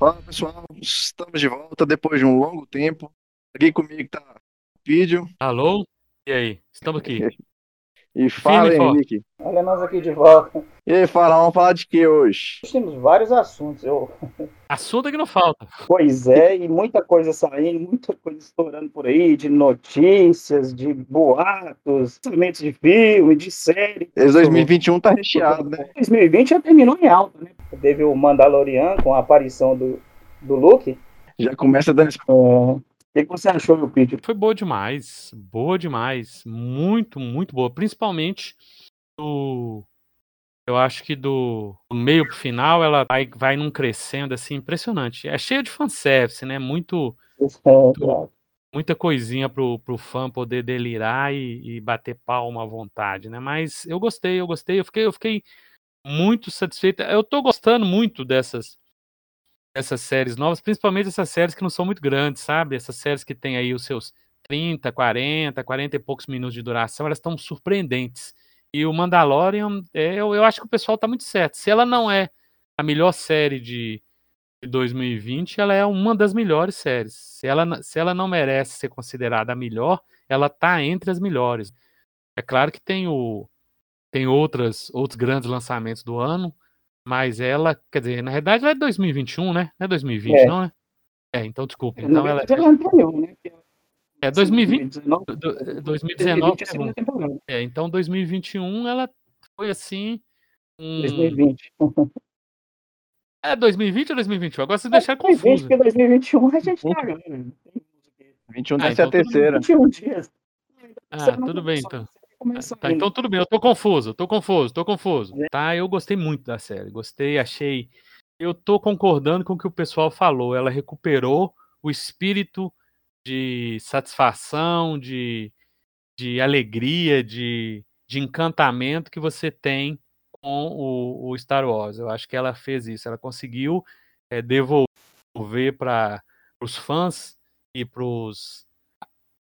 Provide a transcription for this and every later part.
Fala pessoal, estamos de volta depois de um longo tempo. Aqui comigo tá o vídeo. Alô? E aí? Estamos aqui. E fala, Firme. Henrique. Olha nós aqui de volta. E aí, fala, vamos falar de que hoje? Nós temos vários assuntos. Eu... Assunto é que não falta. Pois é, e muita coisa saindo, muita coisa estourando por aí, de notícias, de boatos, lançamentos de filme, de série. Esse 2021 tá recheado, né? 2020 já terminou em alta, né? Teve o Mandalorian com a aparição do, do Luke. Já começa dando que, que você achou, meu Peter? Foi boa demais. Boa demais. Muito, muito boa. Principalmente do. Eu acho que do, do meio pro final ela vai, vai num crescendo assim impressionante. É cheio de fanservice, né? Muito, É, muita coisinha pro, pro fã poder delirar e, e bater palma à vontade, né? Mas eu gostei, eu gostei, eu fiquei, eu fiquei muito satisfeito. Eu tô gostando muito dessas dessas séries novas, principalmente essas séries que não são muito grandes, sabe? Essas séries que tem aí os seus 30, 40, 40 e poucos minutos de duração, elas estão surpreendentes. E o Mandalorian, é, eu, eu acho que o pessoal tá muito certo. Se ela não é a melhor série de, de 2020, ela é uma das melhores séries. Se ela, se ela não merece ser considerada a melhor, ela tá entre as melhores. É claro que tem o tem outras outros grandes lançamentos do ano, mas ela, quer dizer, na verdade ela é 2021, né? Não é 2020, É. não, né? É, então desculpa. Então ela ela anterior, né? é 2020, 2019, do- do- 2019 2020 é a é. É, então 2021 ela foi assim um 2020. É 2020 ou 2021? Agora vocês deixaram 2020, confuso. porque 2021 a gente tá ganhando. 21 Ah, deve ser a então tudo terceira. 21 dias. Ah, tudo bem então. Tá, então tudo bem, eu tô confuso, tô confuso, tô confuso. É. Tá, eu gostei muito da série, gostei, achei. Eu tô concordando com o que o pessoal falou. Ela recuperou o espírito de satisfação, de, de alegria, de, de encantamento que você tem com o, o Star Wars. Eu acho que ela fez isso, ela conseguiu é, devolver para os fãs e para os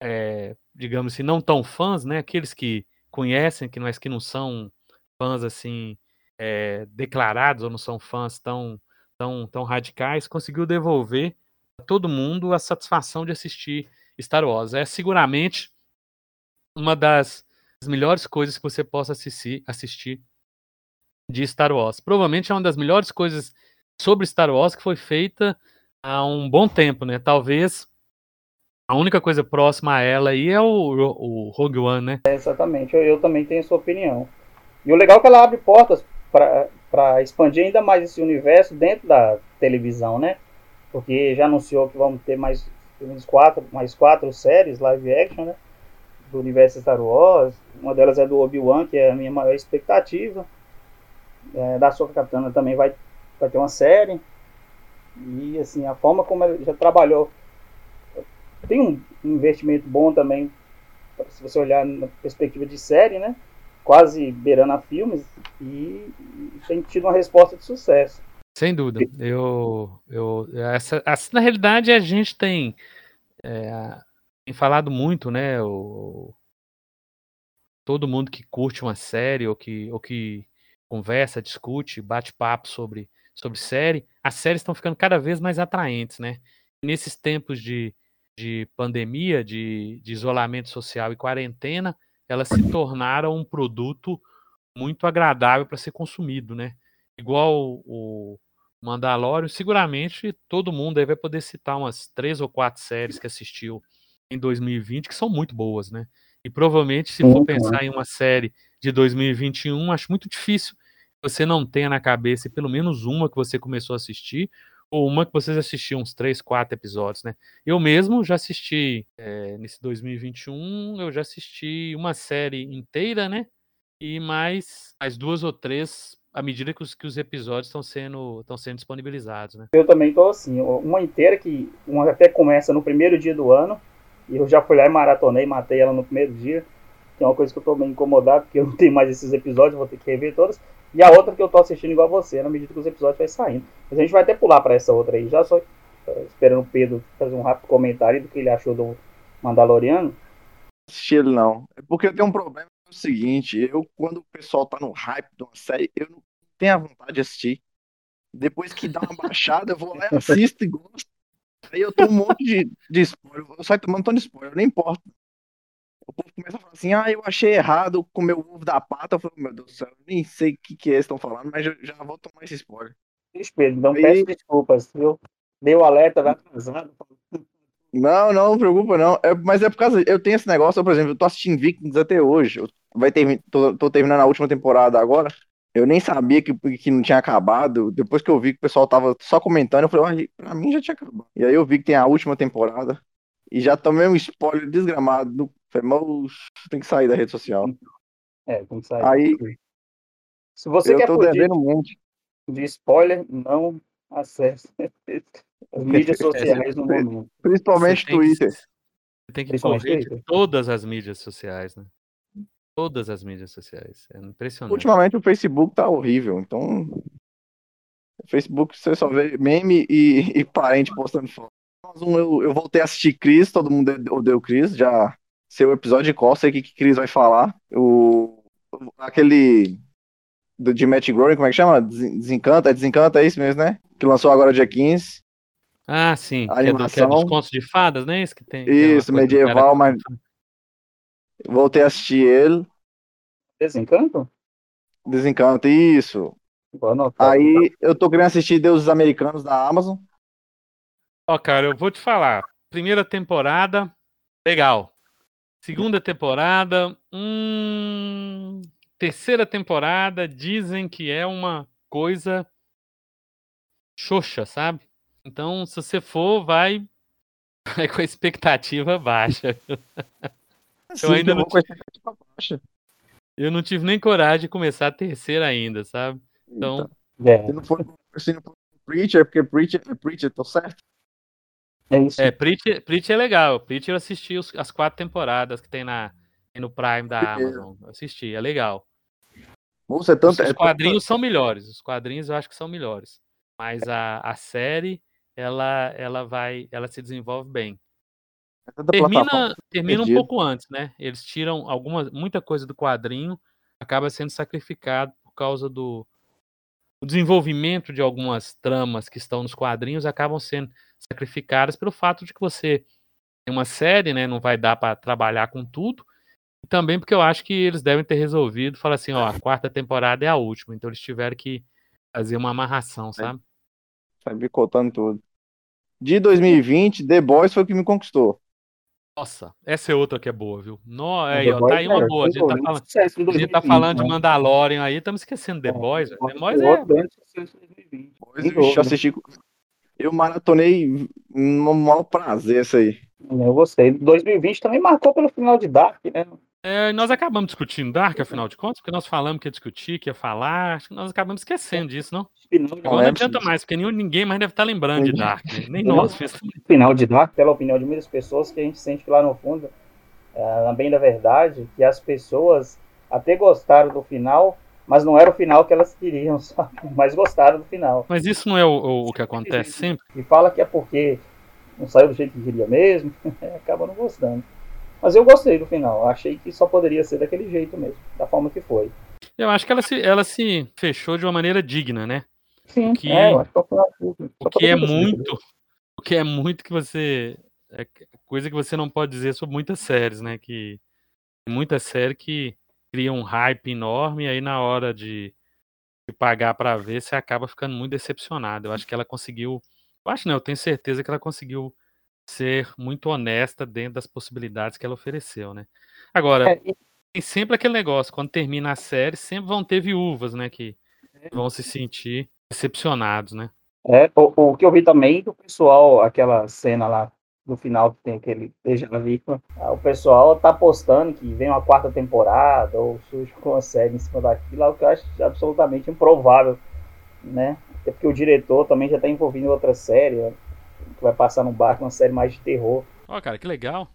é, digamos assim, não tão fãs, né? Aqueles que conhecem, que mas que não são fãs assim é, declarados ou não são fãs tão tão tão radicais, conseguiu devolver a todo mundo a satisfação de assistir Star Wars. É seguramente uma das melhores coisas que você possa assistir, assistir de Star Wars. Provavelmente é uma das melhores coisas sobre Star Wars que foi feita há um bom tempo, né? Talvez a única coisa próxima a ela aí é o, o Rogue One, né? É, exatamente, eu, eu também tenho essa opinião. E o legal é que ela abre portas para expandir ainda mais esse universo dentro da televisão, né? Porque já anunciou que vamos ter mais quatro, mais quatro séries live action, né? Do universo Star Wars. Uma delas é do Obi-Wan, que é a minha maior expectativa. É, da Soca Katana também vai, vai ter uma série. E assim, a forma como ela já trabalhou. Tem um investimento bom também se você olhar na perspectiva de série, né? Quase beirando a filmes e, tem tido uma resposta de sucesso. Sem dúvida. Eu, eu, essa, na realidade, a gente tem, é, tem falado muito, né? O, todo mundo que curte uma série ou que, ou que conversa, discute, bate papo sobre, sobre série, as séries estão ficando cada vez mais atraentes, né? Nesses tempos de, de pandemia, de, de isolamento social e quarentena, elas se tornaram um produto muito agradável para ser consumido, né? Igual o Mandalorian, seguramente todo mundo aí vai poder citar umas três ou quatro séries que assistiu em 2020 que são muito boas, né? E provavelmente, se for Uhum. pensar em uma série de 2021, acho muito difícil você não tenha na cabeça pelo menos uma que você começou a assistir, ou uma que vocês assistiram uns três, quatro episódios, né? Eu mesmo já assisti, é, nesse 2021, eu já assisti uma série inteira, né? E mais, mais duas ou três à medida que os, que os episódios estão sendo, estão sendo disponibilizados, né? Eu também tô assim, uma inteira que uma até começa no primeiro dia do ano, e eu já fui lá e maratonei, matei ela no primeiro dia, que é uma coisa que eu tô meio incomodado, porque eu não tenho mais esses episódios, vou ter que rever todas. E a outra que eu tô assistindo igual você, na medida que os episódios vai saindo. Mas a gente vai até pular para essa outra aí, já só eh, esperando o Pedro fazer um rápido comentário do que ele achou do Mandaloriano. assisti ele não. É porque eu tenho um problema é o seguinte, eu quando o pessoal tá no hype de uma série, eu não tenho a vontade de assistir. Depois que dá uma baixada, eu vou lá e assisto e gosto. Aí eu tomo um monte de, de spoiler. Eu saio tomando monte de spoiler, não importa. Começa a falar assim, ah, eu achei errado comer o ovo da pata. Eu falo, meu Deus do céu, nem sei o que, que eles estão falando, mas eu já vou tomar esse spoiler. Espelho, não Aí- peço desculpas, viu? Dei o alerta, vai atrasado. Não, não, não preocupa não. É, mas é por causa. Eu tenho esse negócio, por exemplo, eu tô assistindo Vikings até hoje. Eu vai ter, tô, tô terminando a última temporada agora. Eu nem sabia que, que não tinha acabado. Depois que eu vi que o pessoal tava só comentando, eu falei, "Ué, pra mim já tinha acabado. E aí eu vi que tem a última temporada. E já tomei um spoiler desgramado. Falei, mas tem que sair da rede social. É, tem que sair. Aí Se você eu quer tô fugir devendo muito. de spoiler, não acesse as mídias sociais no momento. Principalmente Você tem que- Twitter. Você tem que correr Twitter. todas as mídias sociais, né? Todas as mídias sociais. É impressionante. Ultimamente o Facebook tá horrível. Então. O Facebook você só vê meme e, e parente postando foto. Um, eu, eu voltei a assistir Chris, todo mundo odeia o Chris. Já seu episódio de o que, que Chris vai falar. O, aquele do, de Matt Groening, como é que chama? Des- Desencanta, é Desencanta, é isso mesmo, né? Que lançou agora dia 15. Ah, sim. A Que é, do, que é dos animação. contos de fadas, né? Esse que tem. é Isso, medieval, cara- mas voltei a assistir ele. Desencanto? Desencanta, isso. Anotar. Aí eu tô querendo assistir Deuses Americanos da Amazon. Ó, cara, eu vou te falar. Primeira temporada, legal. Segunda temporada, hum... terceira temporada, dizem que é uma coisa xoxa, sabe? Então, se você for, vai, vai com a expectativa baixa. Sim, ainda eu não vou com a expectativa baixa. Eu não tive nem coragem de começar a terceira ainda, sabe? Então, É, Se não for, se não for Preacher, porque Preacher é Preacher, tô certo? É isso. é, Preacher, Preacher é legal. Preacher eu assisti os- as quatro temporadas que tem na, no Prime da. Amazon. Eu assisti, é legal. Moço, é Os, tanto, os é quadrinhos são melhores. Os quadrinhos eu acho que são melhores. Mas a, a série, ela, ela vai, ela se desenvolve bem. é. Termina, termina um pouco antes, né? Eles tiram alguma, muita coisa do quadrinho, acaba sendo sacrificado por causa do o desenvolvimento de algumas tramas que estão nos quadrinhos acabam sendo sacrificadas pelo fato de que você tem uma série, né? Não vai dar para trabalhar com tudo. E também porque eu acho que eles devem ter resolvido falar assim, ó, a quarta temporada é a última, então eles tiveram que fazer uma amarração, sabe? Sai bicotando tudo. De 2020, The Boys foi o que me conquistou. Nossa, essa é outra que é boa, viu? No, aí, ó, Boys, tá aí uma cara, boa. A gente tá falando, a gente tá 2020, falando de né? Mandalorian aí, estamos esquecendo The É, Boys. The Boys é. outro grande sucesso em 2020. Boys, Sem eu dúvida. assisti. Eu maratonei no maior prazer essa aí. Eu gostei. 2020 também marcou pelo final de Dark, né? É, nós acabamos discutindo Dark, afinal de contas, porque nós falamos que ia discutir, que ia falar. Acho que nós acabamos esquecendo disso, não? Final de, Agora não adianta mais, porque nenhum, ninguém mais deve estar lembrando de. Dark, né? Nem nós. final de Dark, pela opinião de muitas pessoas, que a gente sente que lá no fundo, é, bem da verdade, que as pessoas até gostaram do final, mas não era o final que elas queriam, sabe? Mas gostaram do final. Mas isso não é o, o- o que acontece sempre? E fala que é porque não saiu do jeito que queria mesmo, acaba não gostando. Mas eu gostei do final, achei que só poderia ser daquele jeito mesmo, da forma que foi. Eu acho que ela se, ela se fechou de uma maneira digna, né? Sim, Que- é, eu acho que é o. O que é muito. O que é muito que você. É coisa que você não pode dizer sobre muitas séries, né? Que tem muita série que cria um hype enorme e aí na hora de, de pagar pra ver, você acaba ficando muito decepcionado. Eu acho que ela conseguiu. Eu acho não, eu tenho certeza que ela conseguiu ser muito honesta dentro das possibilidades que ela ofereceu, né? Agora, É, e- tem sempre aquele negócio, quando termina a série, sempre vão ter viúvas, né? Que É. vão se sentir decepcionados, né? É, o, o que eu vi também do pessoal, aquela cena lá no final que tem aquele na Vítima, ah, o pessoal tá postando que vem uma quarta temporada ou surge com uma série em cima daquilo, o que eu acho absolutamente improvável, né? Até porque o diretor também já tá envolvido em outra série, né? Vai passar no barco, uma série mais de terror. Ó, cara, que legal.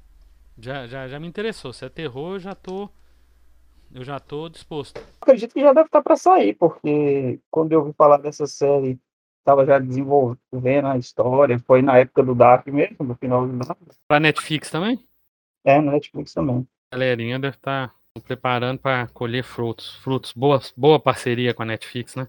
Já, já, já me interessou. Se é terror, eu já tô. Eu já tô disposto. Acredito que já deve estar para sair, porque quando eu ouvi falar dessa série, tava já desenvolvendo a história, foi na época do Dark mesmo, no final do Dark. Pra Netflix também? É, no Netflix também. A galerinha deve estar preparando pra colher frutos. Frutos. Boa, boa parceria com a Netflix, né?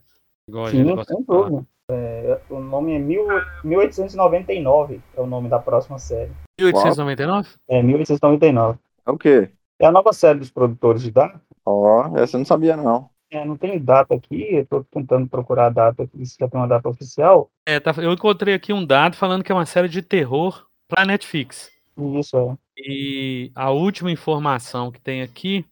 Igual a gente Sim, gosta sem dúvida. É, o nome é mil, 1899, é o nome da próxima série. 1899? É, 1899. É o quê? É a nova série dos produtores de Dark. Ó, essa eu não sabia, não. É, não tem data aqui, eu tô tentando procurar a data aqui, se já tem uma data oficial. É, tá, eu encontrei aqui um dado falando que é uma série de terror pra Netflix. Isso, é. E a última informação que tem aqui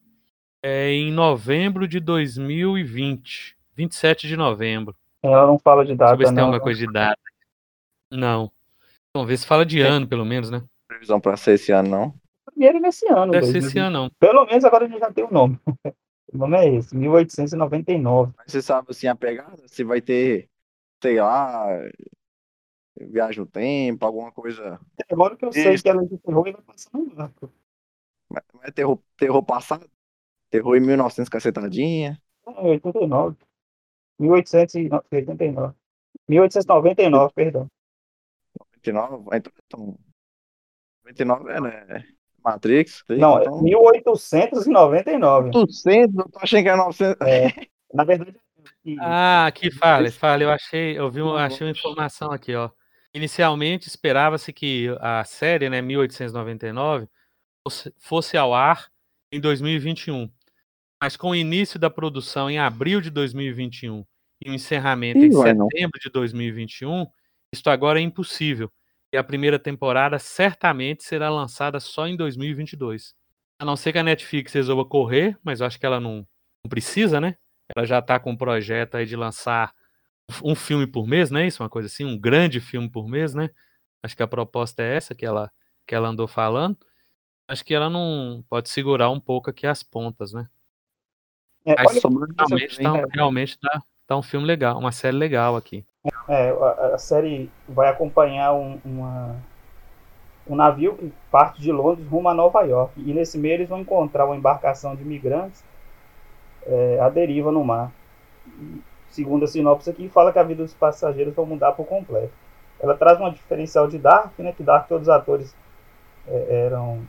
é em novembro de 2020. 27 de novembro. Ela não fala de Deixa eu data, ver se tem não. alguma coisa de data. Não. Vamos ver se fala de É. ano, pelo menos, né? Previsão pra ser esse ano, não. Primeiro nesse ano. Deve ser 2020. esse ano, não. Pelo menos agora a gente já tem o nome. o nome é esse, 1899. Mas você sabe, assim, a pegada? Se vai ter, sei lá, viagem no tempo, alguma coisa. Agora que eu sei Isso. que ela é de terror, vai passar no barco. Mas é terror, terror passado? Terror em 1900 cacetadinha? Ah, 89. 1889. 1899, perdão. 99? Ah, Então, então 99 é, né? Matrix? Não, é então, 1899. 800, eu tô achando que era 900. É, na verdade, e- Ah, aqui fala, fala. Eu achei, eu vi, achei uma informação aqui, ó. Inicialmente esperava-se que a série, né, 1899, fosse, fosse ao ar em 2021. Mas com o início da produção em abril de 2021 e o encerramento Ih, em vai não. setembro de 2021, isto agora é impossível. E a primeira temporada certamente será lançada só em 2022. A não ser que a Netflix resolva correr, mas eu acho que ela não, não precisa, né? Ela já está com um projeto aí de lançar um filme por mês, né? Isso, uma coisa assim, um grande filme por mês, né? Acho que a proposta é essa que ela, que ela andou falando. Acho que ela não pode segurar um pouco aqui as pontas, né? É, Mas Realmente, tá, realmente tá, tá um filme legal, uma série legal aqui. é, a, a série vai acompanhar um, uma, um navio que parte de Londres rumo a Nova York. E nesse meio eles vão encontrar uma embarcação de imigrantes é, à deriva no mar. Segundo a sinopse aqui, fala que a vida dos passageiros vai mudar por completo. Ela traz uma diferencial de Dark, né? Que Dark todos os atores é, eram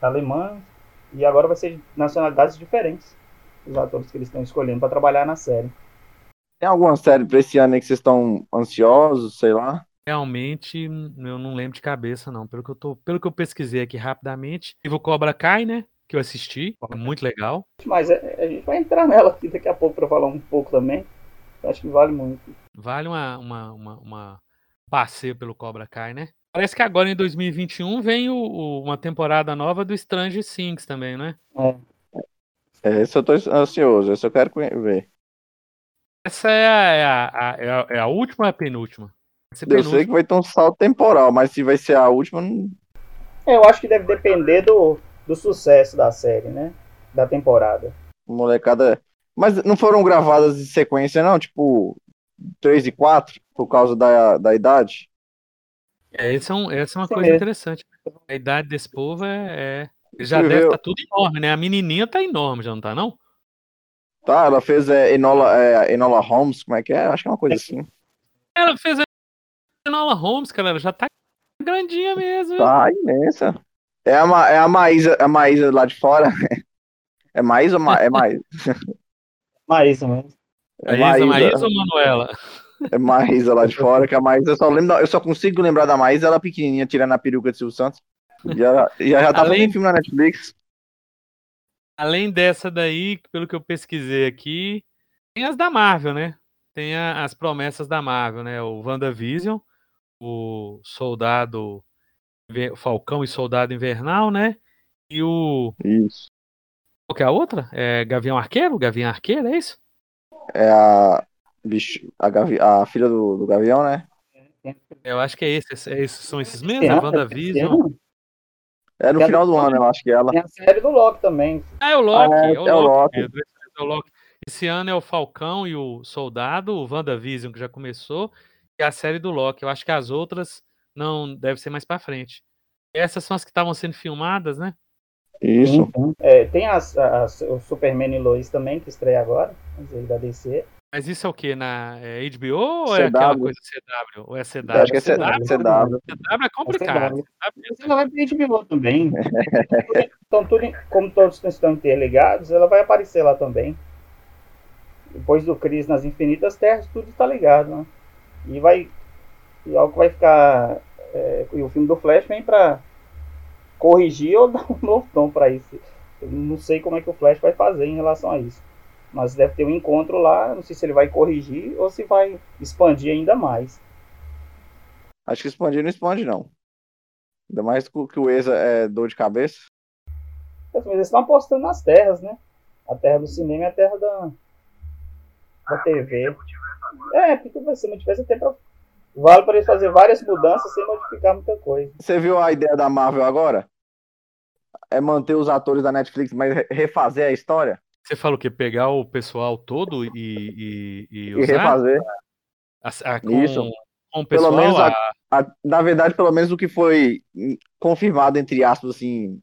alemães e agora vai ser de nacionalidades diferentes os atores que eles estão escolhendo para trabalhar na série. Tem alguma série pra esse ano aí que vocês estão ansiosos, sei lá? Realmente, eu não lembro de cabeça, não. Pelo que eu, tô, pelo que eu pesquisei aqui rapidamente, teve o Cobra Kai, né? Que eu assisti, é muito legal. Mas é- a gente vai entrar nela aqui daqui a pouco para falar um pouco também. Acho que vale muito. Vale uma, uma, uma, uma passeio pelo Cobra Kai, né? Parece que agora em 2021 vem o, o- uma temporada nova do Strange Things também, né? É, esse eu tô ansioso, esse eu quero ver. Essa é a, é a, a- é a, é a última ou é a penúltima? Ser Eu sei que vai ter um salto temporal, mas se vai ser a última, não- É, eu acho que deve depender do, do sucesso da série, né? Da temporada. molecada. Mas não foram gravadas em sequência, não? Tipo, 3 e 4, por causa da, da idade? É, essa é, um- essa é uma Sim coisa mesmo. interessante. A idade desse povo é. é- já Você deve viu? estar tudo enorme, né? A menininha tá enorme, já não tá, não? Tá, ela fez é, Enola, é, Enola Holmes, como é que é? Acho que é uma coisa assim. Ela fez Enola Holmes, cara, ela já tá grandinha mesmo. viu? Tá imensa. É a, Ma- é a Maísa, a Maísa lá de fora. É Maísa ou Ma, é Maísa? Mas mesmo. É Maísa, Maísa ou Manuela? É Maísa lá de fora, que a Maísa eu só lembro, eu só consigo lembrar da Maísa, ela pequenininha, tirando a peruca de Silvio Santos. E ela, e ela já tá Além- filme na Netflix. Além dessa daí, pelo que eu pesquisei aqui, tem as da Marvel, né? Tem a- as promessas da Marvel, né? O WandaVision, o Soldado Falcão e Soldado Invernal, né? E o. Isso. Qual que é a outra? É Gavião Arqueiro? Gavião Arqueiro, é isso? É a, bicho, a, Gavi, a filha do, do Gavião, né? Eu acho que é esse. é esses- são esses mesmos? É Esse WandaVision. É no a final do- ano, eu acho que ela. Tem a série do Loki também. Ah, é o Loki. Ah, é, é, o é o Loki, Loki. Esse é o Loki. Esse ano é o Falcão e o Soldado, o WandaVision, que já começou, e a série do Loki. Eu acho que as outras não deve ser mais pra frente. Essas são as que estavam sendo filmadas, né? Isso. Então, é, tem as, as- o Superman e Lois também, que estreia agora, mas ele da DC. Mas isso é o que? Na é HBO ou é CW. aquela coisa CW? Ou é CW? Eu acho que é CW. CW. CW é complicado. CW. CW Mas ela vai pra HBO também. então, tudo, como todos estão interligados, ela vai aparecer lá também. depois do Cris nas Infinitas Terras, tudo está ligado, né? E vai. E algo que vai ficar. É, e o filme do Flash vem para corrigir ou dar um novo tom para isso. Eu não sei como é que o Flash vai fazer em relação a isso. Mas deve ter um encontro lá, não sei se ele vai corrigir ou se vai expandir ainda mais. Acho que expandir não expande, não. Ainda mais que o ESA é dor de cabeça. Mas eles estão apostando nas terras, né? A terra do cinema e a terra da, da TV. É, porque vai ser multiverso até pra. Vale para eles fazer várias mudanças sem modificar muita coisa. Você viu a ideia da Marvel agora? É manter os atores da Netflix, mas refazer a história? Você falou que pegar o pessoal todo e, e, e, usar? E refazer. A, a, com, Isso. Com o pessoal, pelo menos a, a, na verdade, pelo menos o que foi confirmado, entre aspas, assim,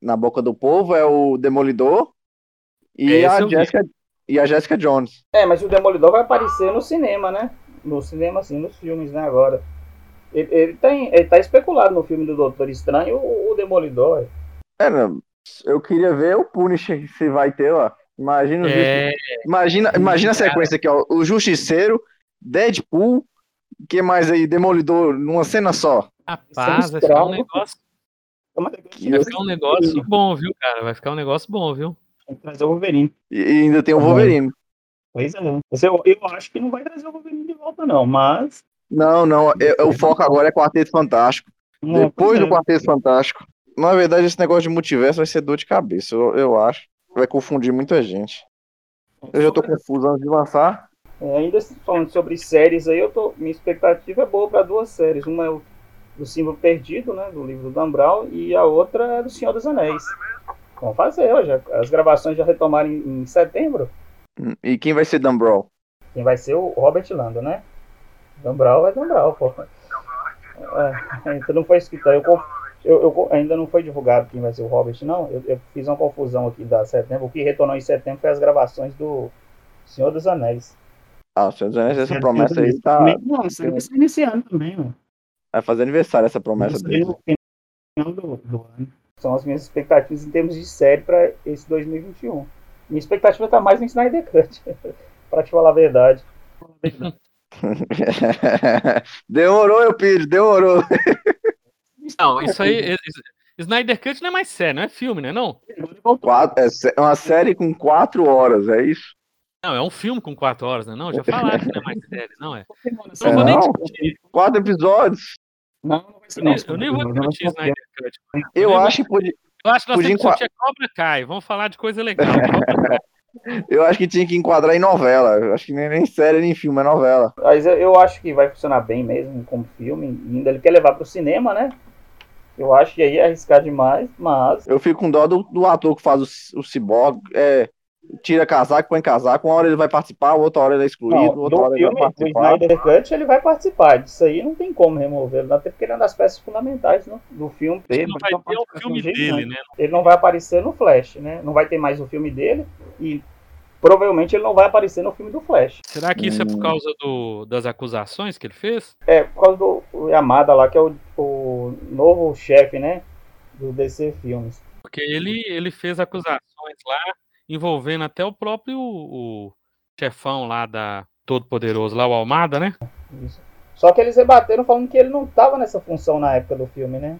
na boca do povo é o Demolidor e Esse a Jessica e a Jessica Jones. É, mas o Demolidor vai aparecer no cinema, né? No cinema, assim, nos filmes, né? Agora. Ele, ele, tem, ele tá especulado no filme do Doutor Estranho, o, o Demolidor. É, não, eu queria ver o Punisher se vai ter, ó. Imagina, é... imagina, imagina a sequência aqui, ó. O Justiceiro, Deadpool, que mais aí? Demolidor, numa cena só. Rapaz, vai ficar um negócio. Vai ficar um negócio bom, viu, cara? Vai ficar um negócio bom, viu? Tem que trazer o Wolverine. E, ainda tem o Wolverine. Pois é. Eu, eu acho que não vai trazer o Wolverine de volta, não, mas. Não, não. É, o foco agora é Quarteto Fantástico. Não, Depois do é. Quarteto Fantástico. Na verdade, esse negócio de multiverso vai ser dor de cabeça, eu, eu acho. Vai confundir muita gente. Eu já tô confuso antes de lançar. É, ainda falando sobre séries aí, eu tô, minha expectativa é boa para duas séries. Uma é o do Símbolo Perdido, né, do livro do Dan Brown, e a outra é do Senhor dos Anéis. Vamos fazer, já, as gravações já retomaram em, em, setembro. Hum, e quem vai ser Dan Brown? Quem vai ser o Robert Lando, né? Dan Brown é Dan Brown, pô. É, então não foi escrito. Eu, eu, eu, ainda não foi divulgado quem vai ser o Robert, não. Eu, eu, fiz uma confusão aqui da setembro. O que retornou em setembro foi as gravações do Senhor dos Anéis. Ah, o Senhor dos Anéis, essa promessa aí tá. Nossa, vai ser iniciando também, mano. Vai fazer aniversário essa promessa dele. Do, do ano. São as minhas expectativas em termos de série para esse 2021. Minha expectativa tá mais no Snyder Cut, para te falar a verdade. demorou, eu pedi, demorou. Não, isso aí. Snyder Cut não é mais série, não é filme, né? Não? Quatro, é uma série com quatro horas, é isso? Não, é um filme com quatro horas, né? Não, já falaram que não é mais série, não é? Não, não, não quatro episódios. Não, não vai ser. Não, eu nem vou discutir Snyder Cut. Eu, eu acho que podia. Eu acho que nós temos que discutir Cobra Kai. Vamos falar de coisa legal. eu acho que tinha que enquadrar em novela. Eu acho que nem, nem série nem filme, é novela. Mas eu acho que vai funcionar bem mesmo como filme. Ainda ele quer levar pro cinema, né? Eu acho que aí é arriscar demais, mas. Eu fico com dó do, do ator que faz o, o Cyborg. É, tira casaco, põe casaco, uma hora ele vai participar, outra hora ele é excluído, não, outra hora filme, ele vai participar. Do Snyder Cut ele vai participar, disso aí não tem como remover, até porque ele é uma das peças fundamentais no, do filme. Ele não vai ter o filme dele, né? Ele não vai aparecer no Flash, né? Não vai ter mais o filme dele e provavelmente ele não vai aparecer no filme do Flash. Será que isso hum. é por hum. causa do, das acusações que ele fez? É, por causa do Yamada lá, que é o, o novo chefe, né? Do DC Filmes. Porque ele, ele fez acusações lá envolvendo até o próprio o chefão lá da Todo-Poderoso, lá o Almada, né? Isso. Só que eles rebateram falando que ele não estava nessa função na época do filme, né?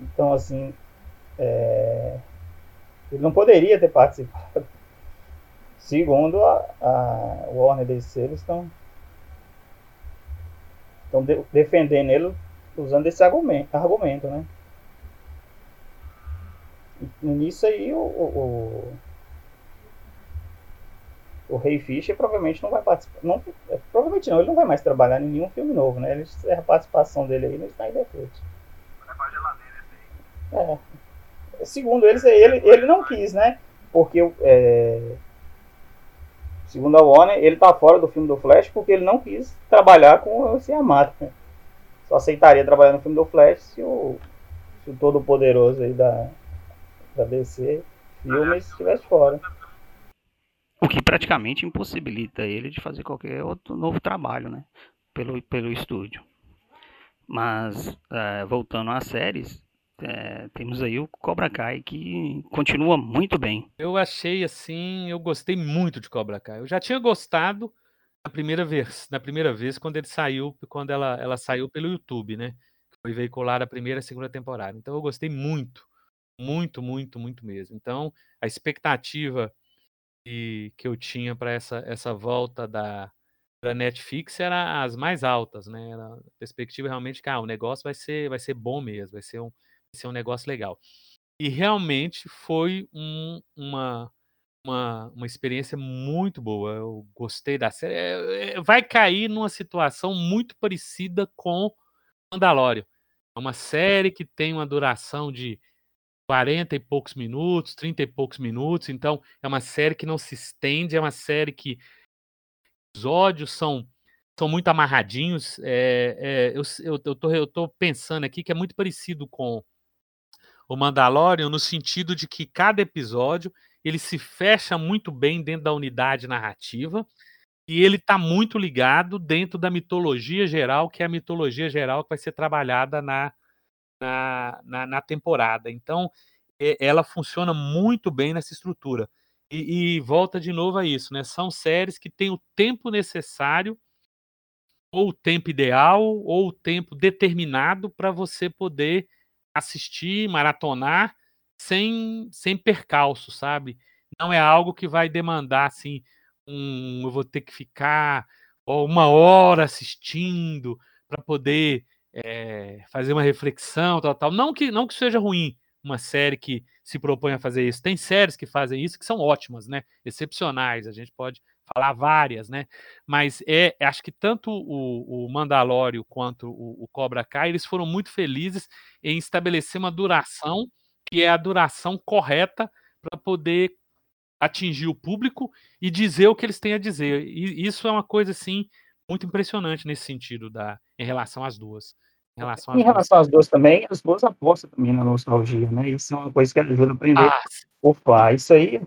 Então, assim, é... ele não poderia ter participado. Segundo a, a Warner DC, eles estão estão de, defendendo ele usando esse argumento, argumento né? E nisso aí o, o, o Ray Fisher provavelmente não vai participar. Não, provavelmente não, ele não vai mais trabalhar em nenhum filme novo, né? Ele encerra a participação dele aí no Snyder Cut. É. Segundo eles, ele, ele não quis, né? Porque é, segundo a Warner, ele tá fora do filme do Flash porque ele não quis trabalhar com esse Yamato. Né? Só aceitaria trabalhar no filme do Flash se o, se o todo poderoso aí da, da DC filmes estivesse fora. O que praticamente impossibilita ele de fazer qualquer outro novo trabalho, né? Pelo, pelo estúdio. Mas, é, voltando às séries, é, temos aí o Cobra Kai que continua muito bem. Eu achei assim, eu gostei muito de Cobra Kai. Eu já tinha gostado na primeira vez, na primeira vez quando ele saiu, quando ela, ela saiu pelo YouTube, né? Foi veiculada a primeira e a segunda temporada. Então eu gostei muito, muito, muito, muito mesmo. Então a expectativa que, que eu tinha para essa, essa volta da, da Netflix era as mais altas, né? Era a perspectiva realmente que ah, o negócio vai ser, vai ser bom mesmo, vai ser um, ser um negócio legal. E realmente foi um, uma, uma, uma experiência muito boa. Eu gostei da série. É, é, vai cair numa situação muito parecida com Mandalorian. É uma série que tem uma duração de 40 e poucos minutos, 30 e poucos minutos. Então, é uma série que não se estende, é uma série que episódios são são muito amarradinhos. É, é, eu, eu, eu, tô, eu tô pensando aqui que é muito parecido com o Mandalorian no sentido de que cada episódio ele se fecha muito bem dentro da unidade narrativa e ele está muito ligado dentro da mitologia geral, que é a mitologia geral que vai ser trabalhada na, na, na, na temporada. Então, é, ela funciona muito bem nessa estrutura. E, e, volta de novo a isso, né? São séries que têm o tempo necessário, ou o tempo ideal, ou o tempo determinado para você poder assistir, maratonar sem, sem percalço, sabe? Não é algo que vai demandar assim, um, eu vou ter que ficar uma hora assistindo para poder é, fazer uma reflexão, tal, tal. Não que não que seja ruim uma série que se propõe a fazer isso. Tem séries que fazem isso que são ótimas, né? Excepcionais. A gente pode falar várias, né? Mas é, acho que tanto o, o Mandalório quanto o, o, Cobra Kai, eles foram muito felizes em estabelecer uma duração que é a duração correta para poder atingir o público e dizer o que eles têm a dizer. E isso é uma coisa assim muito impressionante nesse sentido da em relação às duas. Em relação, às, em relação duas. às duas também, as duas apostam também na nostalgia, né? Isso é uma coisa que ajuda a aprender. Ah, Opa, isso aí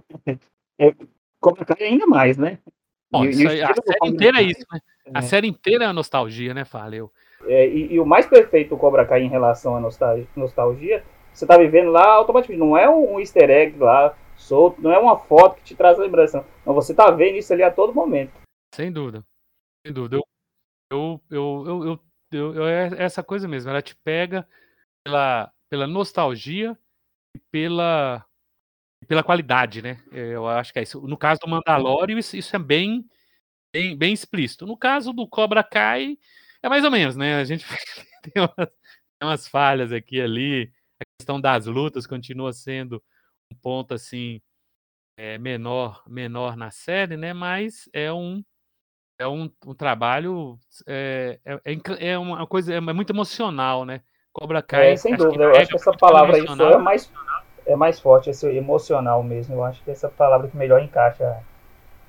é, Cobra Kai ainda mais, né? Bom, e, aí, a série inteira é isso, né? É. A série inteira é a nostalgia, né, Faleu? É, e, e, o mais perfeito do Cobra Kai em relação à nostalgia, nostalgia você tá vivendo lá automaticamente. Não é um easter egg lá solto, não é uma foto que te traz a lembrança. Não, você tá vendo isso ali a todo momento. Sem dúvida. Sem dúvida. Eu, eu, eu, eu, eu, eu é essa coisa mesmo. Ela te pega pela, pela nostalgia e pela pela qualidade, né? É, eu acho que é isso. No caso do Mandalorian, isso, isso é bem, bem, bem explícito. No caso do Cobra Kai, é mais ou menos, né? A gente tem umas, tem umas falhas aqui e ali. A questão das lutas continua sendo um ponto assim é, menor, menor na série, né? Mas é um é um, um trabalho é, é, é, é uma coisa é muito emocional, né? Cobra Kai. É, sem dúvida. Eu acho que essa palavra aí foi mais é mais forte, esse emocional mesmo. Eu acho que essa palavra que melhor encaixa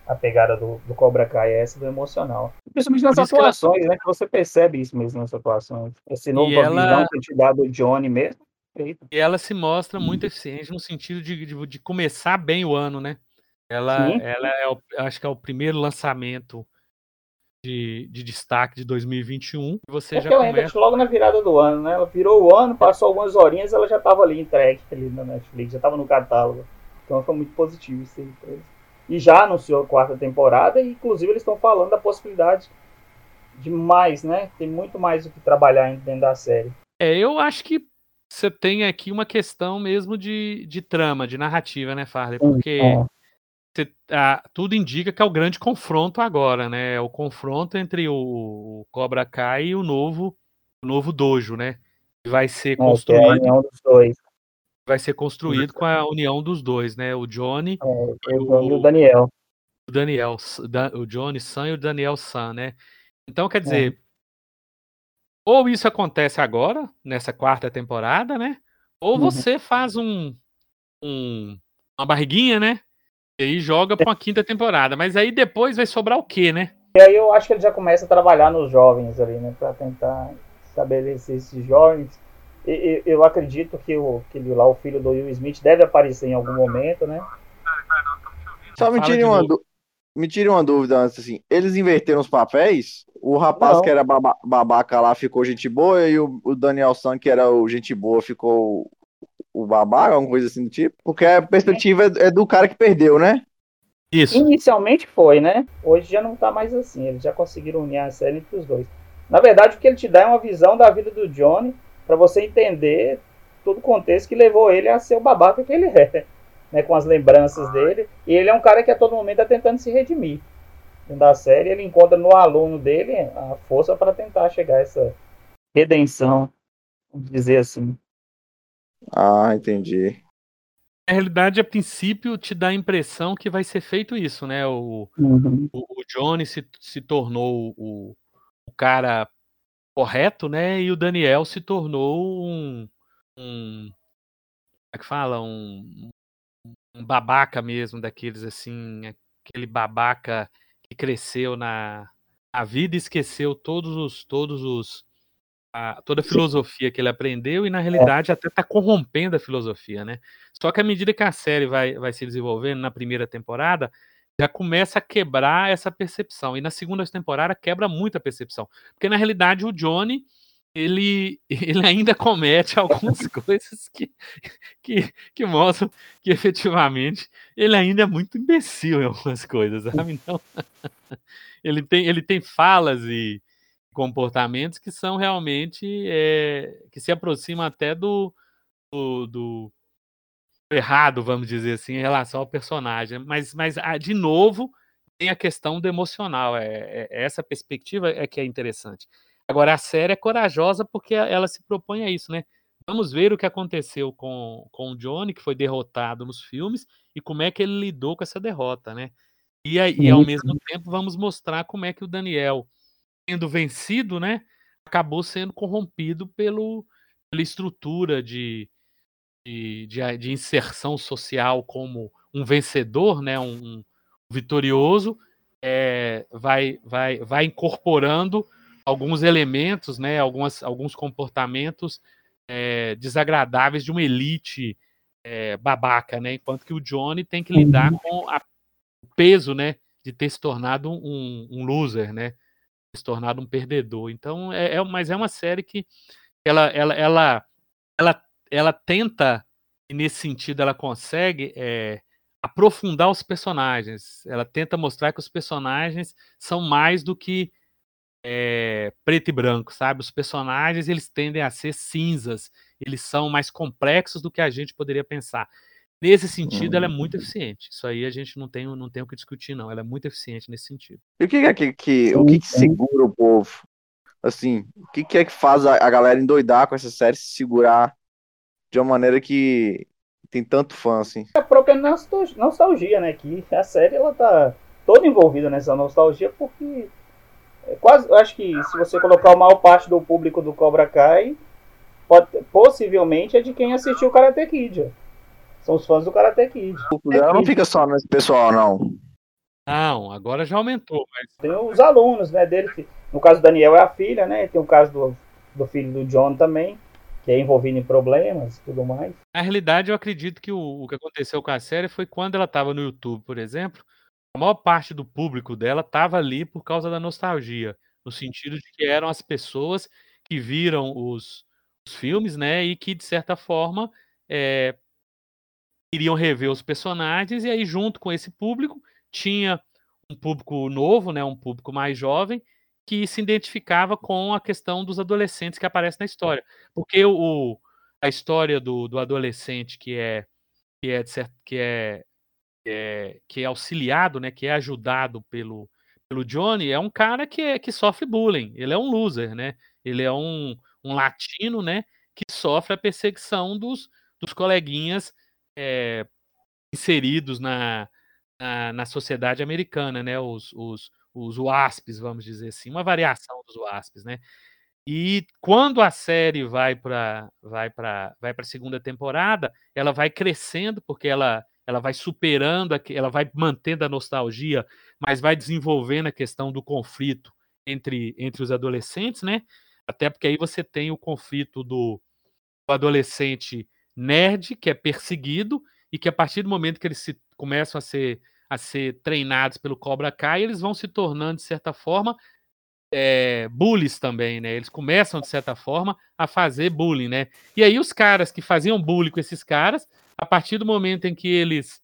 a pegada do, do Cobra Kai é essa do emocional. Principalmente nas atuações, que ela... né? Que você percebe isso mesmo nas atuações. Esse novo ela... que te dá do Johnny mesmo. Eita. E ela se mostra muito eficiente no sentido de, de, de começar bem o ano, né? Ela, ela é, o, acho que é o primeiro lançamento de, de destaque de 2021. E você é já começa... logo na virada do ano, né? Ela virou o ano, passou algumas horinhas, ela já estava ali entregue ali na Netflix, já estava no catálogo. Então foi muito positivo isso aí. E já anunciou a quarta temporada, e inclusive eles estão falando da possibilidade de mais, né? Tem muito mais o que trabalhar dentro da série. É, eu acho que você tem aqui uma questão mesmo de, de trama, de narrativa, né, Farley? Porque é ah, tudo indica que é o grande confronto agora, né? É o confronto entre o, Cobra Kai e o novo, o novo dojo, né? Vai ser construído. É, é a união dos dois. Vai ser construído com a união dos dois, né? O Johnny é, e o, o Daniel. O Daniel, o Johnny San e o Daniel San, né? Então, quer dizer, é. ou isso acontece agora, nessa quarta temporada, né? Ou uhum. você faz um, um uma barriguinha, né? E aí joga pra uma quinta temporada. Mas aí depois vai sobrar o quê, né? E aí eu acho que ele já começa a trabalhar nos jovens ali, né? Pra tentar estabelecer esses jovens. E, eu acredito que, o, que lá, o filho do Will Smith deve aparecer em algum momento, né? Só me tire uma, me tire uma dúvida antes, assim. Eles inverteram os papéis? O rapaz Não. que era baba- babaca lá ficou gente boa e o, o Daniel San, que era o gente boa, ficou o babaca, alguma coisa assim do tipo? Porque a perspectiva é é do cara que perdeu, né? Isso. Inicialmente foi, né? Hoje já não tá mais assim. Eles já conseguiram unir a série entre os dois. Na verdade, o que ele te dá é uma visão da vida do Johnny pra você entender todo o contexto que levou ele a ser o babaca que ele é, né? Com as lembranças dele. E ele é um cara que a todo momento tá tentando se redimir. Dentro da série, ele encontra no aluno dele a força para tentar chegar a essa redenção, vamos dizer assim. Ah, entendi. Na realidade, a princípio, te dá a impressão que vai ser feito isso, né? O, Uhum. o, o Johnny se, se tornou o, o cara correto, né? E o Daniel se tornou um. um como é que fala? Um, um babaca mesmo, daqueles assim. Aquele babaca que cresceu na, na vida e esqueceu todos os. Todos os a- toda a filosofia que ele aprendeu e na realidade até está corrompendo a filosofia, né? Só que à medida que a série vai, vai se desenvolvendo na primeira temporada, já começa a quebrar essa percepção. E na segunda temporada quebra muito a percepção. Porque na realidade o Johnny, ele, ele ainda comete algumas coisas que, que, que mostram que efetivamente ele ainda é muito imbecil em algumas coisas, sabe? Então, ele tem, ele tem falas e comportamentos que são realmente é, que se aproximam até do, do, do errado, vamos dizer assim, em relação ao personagem. Mas, mas ah, de novo, tem a questão do emocional. É, é- essa perspectiva é que é interessante. Agora, a série é corajosa porque ela se propõe a isso, né? Vamos ver o que aconteceu com, com o Johnny, que foi derrotado nos filmes, e como é que ele lidou com essa derrota, né? E, e ao mesmo tempo, vamos mostrar como é que o Daniel, sendo vencido, né, acabou sendo corrompido pelo, pela estrutura de, de, de, de inserção social como um vencedor, né, um, um vitorioso, é, vai, vai, vai incorporando alguns elementos, né, algumas, alguns comportamentos é, desagradáveis de uma elite é, babaca, né, enquanto que o Johnny tem que lidar com a, o peso, né, de ter se tornado um, um loser, né, se tornado um perdedor. Então, é, é, mas é uma série que ela, ela, ela, ela, ela tenta e nesse sentido ela consegue é, aprofundar os personagens. Ela tenta mostrar que os personagens são mais do que é, preto e branco, sabe? Os personagens eles tendem a ser cinzas. Eles são mais complexos do que a gente poderia pensar. Nesse sentido, ela é muito eficiente. Isso aí a gente não tem, não tem o que discutir, não. Ela é muito eficiente nesse sentido. E o que é que, que- o que, que segura o povo? Assim, o que, que é que faz a, a galera endoidar com essa série, se segurar de uma maneira que tem tanto fã, assim? a própria nostal- nostalgia, né? Que a série ela tá toda envolvida nessa nostalgia porque é quase, eu acho que se você colocar a maior parte do público do Cobra Kai, pode- possivelmente é de quem assistiu o Karate Kid. ó. São os fãs do Karate Kid. Ela não fica só nesse pessoal, não. Não, agora já aumentou, mas Tem os alunos, né, dele. que- No caso do Daniel é a filha, né? Tem o caso do, do filho do John também, que é envolvido em problemas e tudo mais. Na realidade, eu acredito que o, o que aconteceu com a série foi quando ela estava no YouTube, por exemplo, a maior parte do público dela estava ali por causa da nostalgia, no sentido de que eram as pessoas que viram os, os filmes, né, e que de certa forma é, iriam rever os personagens e aí junto com esse público tinha um público novo, né, um público mais jovem que se identificava com a questão dos adolescentes que aparecem na história, porque o, a história do, do adolescente que é que é, que é, é que é auxiliado, né, que é ajudado pelo pelo Johnny, é um cara que, é, que sofre bullying. Ele é um loser, né? Ele é um, um latino, né, que sofre a perseguição dos, dos coleguinhas é, inseridos na, na, na sociedade americana, né? Os, os, os WASPs, vamos dizer assim, uma variação dos WASPs, né? E quando a série vai para vai para vai para a segunda temporada, ela vai crescendo porque ela ela vai superando, ela vai mantendo a nostalgia, mas vai desenvolvendo a questão do conflito entre entre os adolescentes, né? Até porque aí você tem o conflito do, do adolescente nerd que é perseguido e que a partir do momento que eles se, começam a ser a ser treinados pelo Cobra Kai, eles vão se tornando, de certa forma, é, bullies também, né? Eles começam, de certa forma, a fazer bullying, né? E aí os caras que faziam bullying com esses caras, a partir do momento em que eles,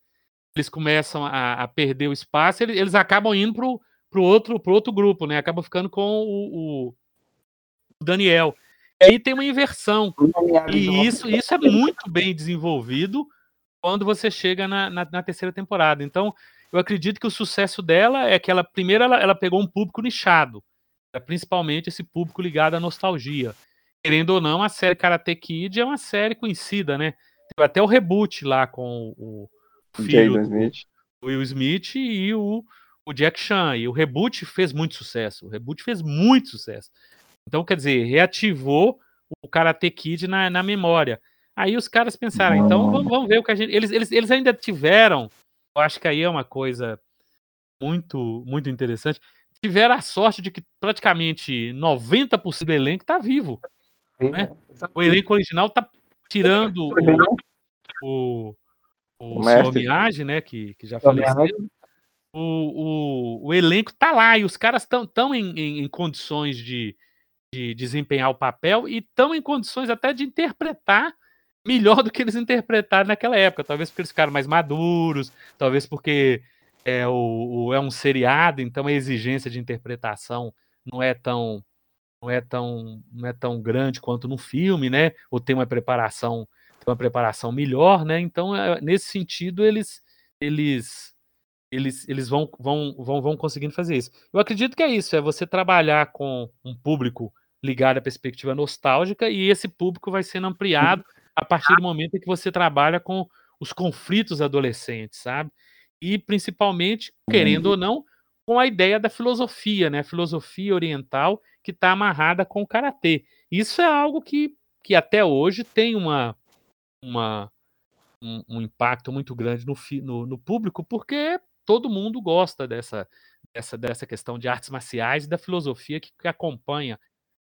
eles começam a, a perder o espaço, eles, eles acabam indo pro, pro, outro, pro outro grupo, né? Acabam ficando com o, o Daniel. E aí tem uma inversão. E isso, isso é muito bem desenvolvido quando você chega na, na, na terceira temporada. Então, eu acredito que o sucesso dela é que ela, primeiro, ela, ela pegou um público nichado é principalmente esse público ligado à nostalgia. Querendo ou não, a série Karate Kid é uma série conhecida, né? Teve até o reboot lá com o, filho Smith. Will Smith e o, o Jack Chan. E o reboot fez muito sucesso. O reboot fez muito sucesso. Então, quer dizer, reativou o Karate Kid na, na memória. Aí os caras pensaram, então vamos, vamos, ver o que a gente. Eles, eles, eles ainda tiveram, eu acho que aí é uma coisa muito, muito interessante tiveram a sorte de que praticamente 90% do elenco está vivo. Né? O elenco original está tirando o, o, o, o Miyagi, né, que, que já faleceu. O, o, o elenco está lá e os caras estão tão em, em, em, condições de, de desempenhar o papel e estão em condições até de interpretar melhor do que eles interpretaram naquela época. Talvez porque eles ficaram mais maduros, talvez porque é, o, o, é um seriado, então a exigência de interpretação não é tão não é tão não é tão grande quanto no filme, né? Ou tem uma preparação tem uma preparação melhor, né? Então é, nesse sentido eles eles eles, eles vão, vão, vão, vão conseguindo fazer isso. Eu acredito que é isso, é você trabalhar com um público ligado à perspectiva nostálgica e esse público vai sendo ampliado a partir do momento em que você trabalha com os conflitos adolescentes, sabe? e principalmente, querendo uhum. ou não, com a ideia da filosofia, né? A filosofia oriental que está amarrada com o karatê. Isso é algo que, que até hoje tem uma, uma um, um, impacto muito grande no, no, no, público, porque todo mundo gosta dessa, dessa, dessa questão de artes marciais e da filosofia que, que acompanha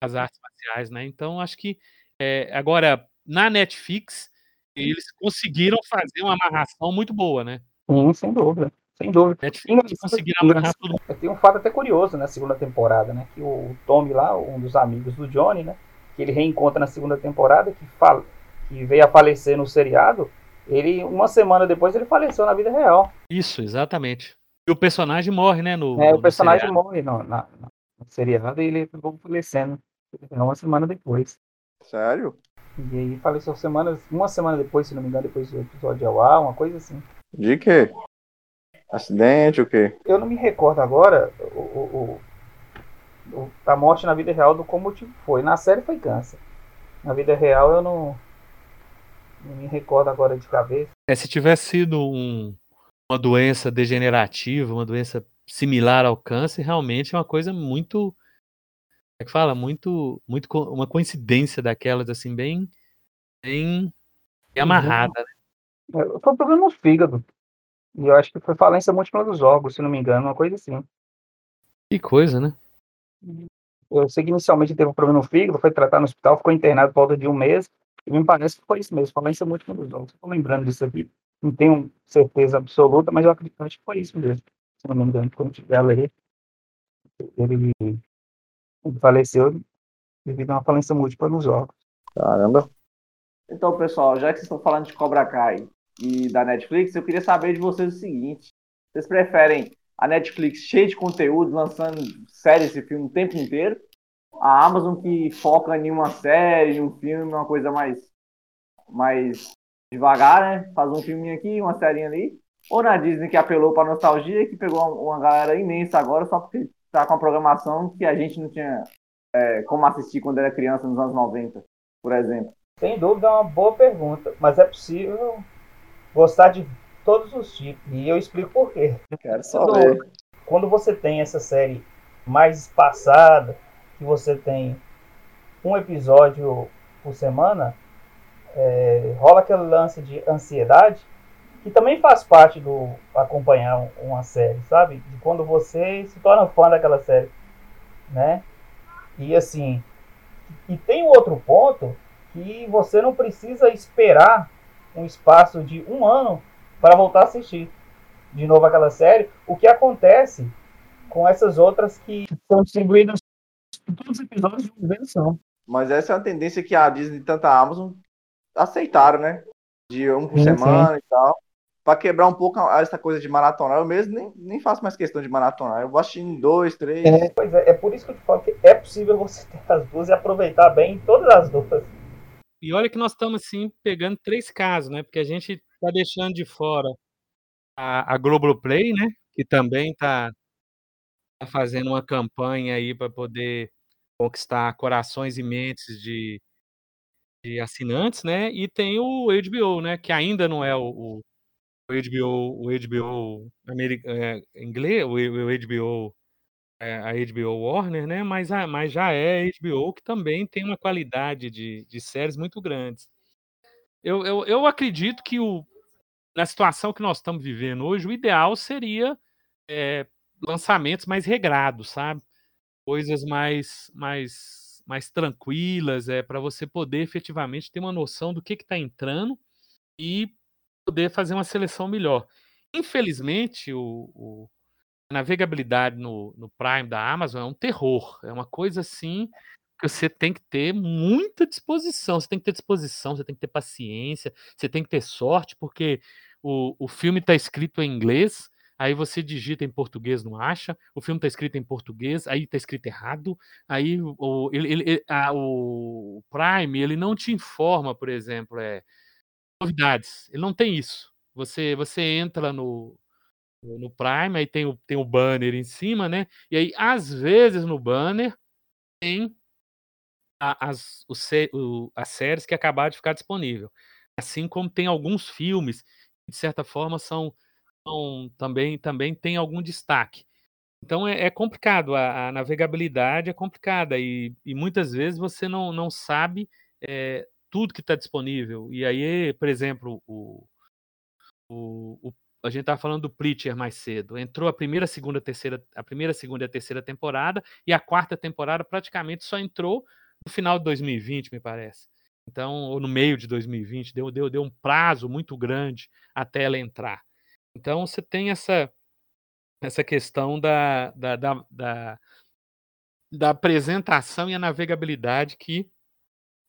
as artes marciais, né? Então, acho que é, agora na Netflix eles conseguiram fazer uma amarração muito boa, né? Sim, sem dúvida. Sem dúvida. É difícil conseguir amarrar tudo. Tem um fato até curioso na segunda temporada, né? Que o Tommy lá, um dos amigos do Johnny, né? Que ele reencontra na segunda temporada, que, fala, que veio a falecer no seriado. Ele, uma semana depois, ele faleceu na vida real. Isso, exatamente. E o personagem morre, né? No, é, o personagem morre no, na, no seriado e ele acabou falecendo uma semana depois. Sério? E aí faleceu semanas, uma semana depois, se não me engano, depois do episódio ao ar, uma coisa assim. De quê? Acidente, o quê? Eu não me recordo agora o, o, o, a morte na vida real do como motivo foi. Na série foi câncer. Na vida real eu não, não me recordo agora de cabeça. É, se tivesse sido um, uma doença degenerativa, uma doença similar ao câncer, realmente é uma coisa muito. É que fala? Muito. muito uma coincidência daquelas, assim, bem. bem, bem amarrada, né? É, foi um problema no fígado. E eu acho que foi falência múltipla dos órgãos, se não me engano, uma coisa assim. Que coisa, né? Eu sei que inicialmente teve um problema no fígado, foi tratado no hospital, ficou internado por volta de um mês, e me parece que foi isso mesmo, falência múltipla dos órgãos. Estou lembrando disso aqui. Não tenho certeza absoluta, mas eu acredito que foi isso mesmo. Se não me engano, quando tiver a ler, ele, ele faleceu devido a uma falência múltipla nos órgãos. Caramba. Então, pessoal, já que vocês estão falando de Cobra Kai e da Netflix, eu queria saber de vocês o seguinte: vocês preferem a Netflix cheia de conteúdo, lançando séries e filme o tempo inteiro? A Amazon que foca em uma série, em um filme, uma coisa mais, mais devagar, né? Faz um filminho aqui, uma série ali. Ou na Disney que apelou para nostalgia, que pegou uma galera imensa agora só porque tá com a programação que a gente não tinha é, como assistir quando era criança nos anos 90, por exemplo. Sem dúvida é uma boa pergunta, mas é possível gostar de todos os tipos. E eu explico por quê. Quero saber. Quando, você tem essa série mais espaçada, que você tem um episódio por semana, é, rola aquele lance de ansiedade, que também faz parte do acompanhar uma série, sabe? De quando você se torna fã daquela série, né? E assim, e tem um outro ponto que você não precisa esperar um espaço de um ano para voltar a assistir. de novo aquela série, o que acontece com essas outras que são distribuídas todos os episódios de uma vez só. Mas essa é a tendência que a Disney e tanta Amazon aceitaram, né? De um por Sim, semana sim. e tal. Pra quebrar um pouco essa coisa de maratonar. Eu mesmo nem, nem faço mais questão de maratonar. Eu vou assistindo dois, três. É, pois é, é por isso que eu te falo que é possível você ter as duas e aproveitar bem todas as duas. E olha que nós estamos, assim, pegando três casos, né? Porque a gente tá deixando de fora a, a Globoplay, né? Que também tá, tá fazendo uma campanha aí para poder conquistar corações e mentes de, de assinantes, né? E tem o HBO, né? Que ainda não é o, o, o HBO, o HBO é, inglês, o, o HBO, é, a HBO Warner, né? Mas, a, mas já é HBO que também tem uma qualidade de, de séries muito grandes. Eu, eu, eu acredito que o, na situação que nós estamos vivendo hoje, o ideal seria é, lançamentos mais regrados, sabe? Coisas mais, mais, mais tranquilas, é para você poder efetivamente ter uma noção do que está entrando e poder fazer uma seleção melhor. Infelizmente, o, o a navegabilidade no, no Prime da Amazon é um terror. É uma coisa assim que você tem que ter muita disposição. Você tem que ter disposição, você tem que ter paciência, você tem que ter sorte, porque o, o filme está escrito em inglês, aí você digita em português, não acha, o filme está escrito em português, aí está escrito errado, aí o, ele, ele, a, o Prime ele não te informa, por exemplo, é, novidades, ele não tem isso. Você, você entra no, no Prime, aí tem o, tem o banner em cima, né? E aí, às vezes, no banner tem a, as, o, o, as séries que acabaram de ficar disponível. Assim como tem alguns filmes que, de certa forma, são, são também, também tem algum destaque. Então é, é complicado, a, a, navegabilidade é complicada e, e, muitas vezes você não, não sabe é, tudo que está disponível. E aí, por exemplo, o, o, o a gente estava falando do Preacher mais cedo. Entrou a primeira, segunda, terceira, a primeira, segunda e a terceira temporada, e a quarta temporada praticamente só entrou no final de 2020, me parece. Então, ou no meio de 2020, deu, deu, deu um prazo muito grande até ela entrar. Então, você tem essa, essa questão da, da, da, da, da apresentação e a navegabilidade que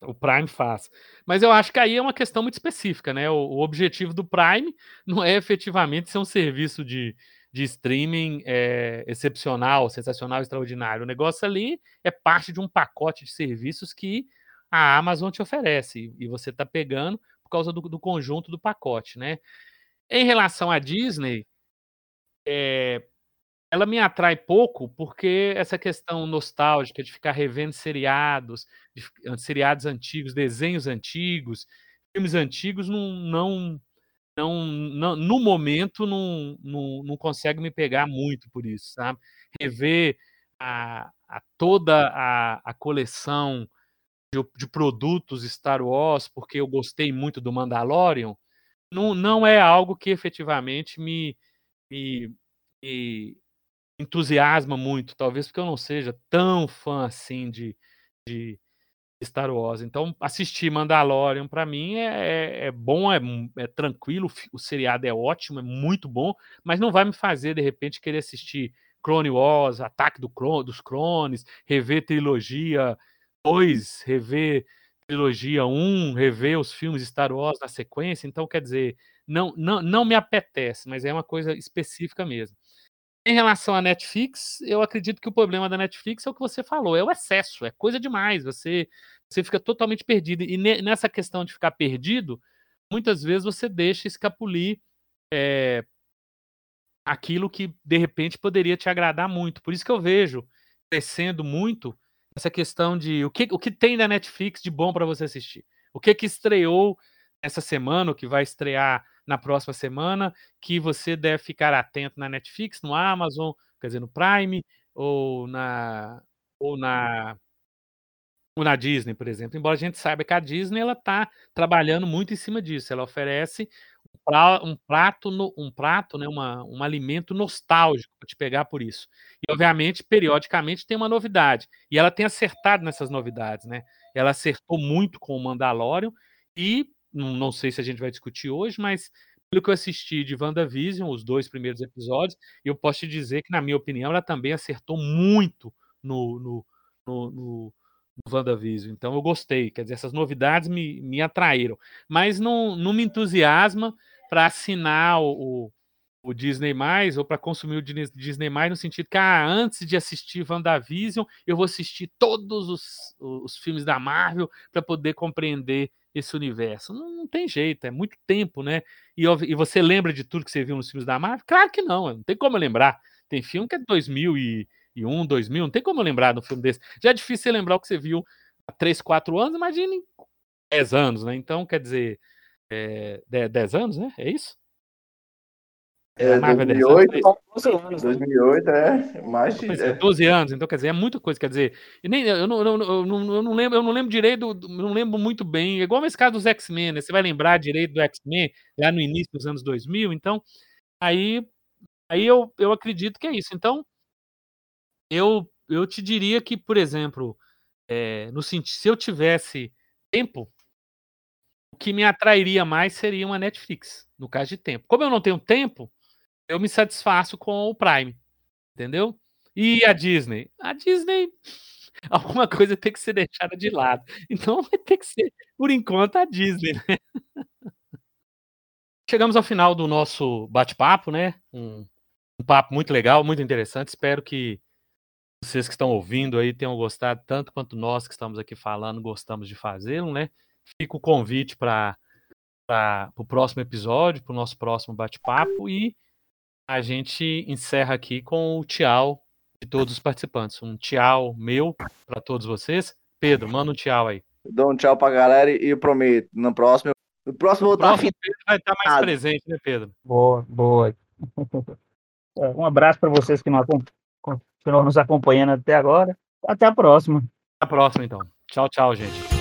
o Prime faz. Mas eu acho que aí é uma questão muito específica, né? O, o objetivo do Prime não é efetivamente ser um serviço de, de streaming é, excepcional, sensacional, extraordinário. O negócio ali é parte de um pacote de serviços que a Amazon te oferece e você está pegando por causa do, do, conjunto do pacote, né? Em relação à Disney, é, ela me atrai pouco porque essa questão nostálgica de ficar revendo seriados, de, seriados antigos, desenhos antigos, filmes antigos, não, não, não, não no momento não, não, não consegue me pegar muito por isso, sabe? Rever a, a toda a, a coleção de, de, produtos Star Wars, porque eu gostei muito do Mandalorian, não, não é algo que efetivamente me, me, me entusiasma muito, talvez porque eu não seja tão fã assim de, de Star Wars. Então, assistir Mandalorian para mim é, é, é bom, é, é, tranquilo, o seriado é ótimo, é muito bom, mas não vai me fazer de repente querer assistir Clone Wars, Ataque do Clone, dos Clones, rever trilogia 2, rever trilogia 1, rever os filmes Star Wars na sequência. Então, quer dizer, não, não, não me apetece, mas é uma coisa específica mesmo. Em relação à Netflix, eu acredito que o problema da Netflix é o que você falou, é o excesso, é coisa demais. Você, você fica totalmente perdido. E ne, nessa questão de ficar perdido, muitas vezes você deixa escapulir é, aquilo que de repente poderia te agradar muito. Por isso que eu vejo crescendo muito essa questão de o que, o que tem da Netflix de bom para você assistir. O que que estreou essa semana, o que vai estrear na próxima semana, que você deve ficar atento na Netflix, no Amazon, quer dizer, no Prime, ou na, ou na, ou na Disney, por exemplo. Embora a gente saiba que a Disney ela está trabalhando muito em cima disso. Ela oferece um prato, um prato, né, uma, um alimento nostálgico para te pegar por isso. E obviamente, periodicamente tem uma novidade. E ela tem acertado nessas novidades, né? Ela acertou muito com o Mandalorian e não, não sei se a gente vai discutir hoje, mas pelo que eu assisti de WandaVision, os dois primeiros episódios, eu posso te dizer que, na minha opinião, ela também acertou muito no, no, no, no, no WandaVision. Então eu gostei, quer dizer, essas novidades me, me atraíram. Mas não, não me entusiasma para assinar o, o Disney mais ou para consumir o Disney no sentido que ah, antes de assistir WandaVision, eu vou assistir todos os, os filmes da Marvel para poder compreender esse universo. Não, não, tem jeito, é muito tempo, né? E, e, você lembra de tudo que você viu nos filmes da Marvel? Claro que não, não tem como lembrar. Tem filme que é 2001, 2000, não tem como lembrar de um filme desse. Já é difícil você lembrar o que você viu há 3, 4 anos, imagine 10 anos, né? Então, quer dizer, é, 10 anos, né? É isso? É, 2008, 12 anos. 2008, é. Mais de. É, 12 anos, então quer dizer, é muita coisa. Quer dizer, nem, eu, não, eu, não, eu, não, lembro, eu não lembro direito, não lembro muito bem. É igual nesse caso dos X-Men, né? Você vai lembrar direito do X-Men lá no início dos anos 2000, então. Aí, aí eu, eu acredito que é isso. Então, eu, eu te diria que, por exemplo, é, no sentido, se eu tivesse tempo, o que me atrairia mais seria uma Netflix, no caso de tempo. Como eu não tenho tempo, eu me satisfaço com o Prime, entendeu? E a Disney? A Disney, alguma coisa tem que ser deixada de lado. Então vai ter que ser, por enquanto, a Disney, né? Chegamos ao final do nosso bate-papo, né? Um, um, papo muito legal, muito interessante. Espero que vocês que estão ouvindo aí tenham gostado tanto quanto nós que estamos aqui falando gostamos de fazê-lo, né? Fica o convite para o próximo episódio, para o nosso próximo bate-papo e a gente encerra aqui com o tchau de todos os participantes. Um tchau meu para todos vocês. Pedro, manda um tchau aí. Dou um tchau para a galera e eu prometo, no próximo, no próximo, no próximo Pedro vai estar mais presente, né, Pedro? Boa, boa. É, um abraço para vocês que continuam nos acompanhando até agora. Até a próxima. Até a próxima, então. Tchau, tchau, gente.